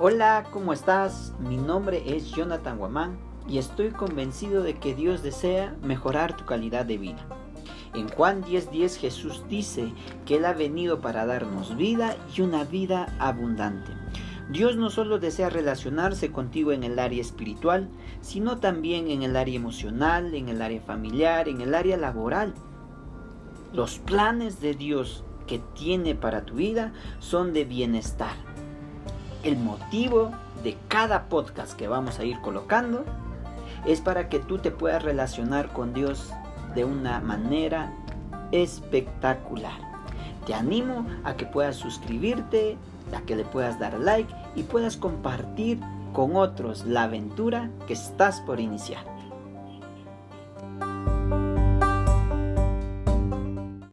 Hola, ¿cómo estás? Mi nombre es Jonathan Guamán y estoy convencido de que Dios desea mejorar tu calidad de vida. En Juan 10:10 Jesús dice que Él ha venido para darnos vida y una vida abundante. Dios no solo desea relacionarse contigo en el área espiritual, sino también en el área emocional, en el área familiar, en el área laboral. Los planes de Dios que tiene para tu vida son de bienestar. El motivo de cada podcast que vamos a ir colocando es para que tú te puedas relacionar con Dios de una manera espectacular. Te animo a que puedas suscribirte, a que le puedas dar like y puedas compartir con otros la aventura que estás por iniciar.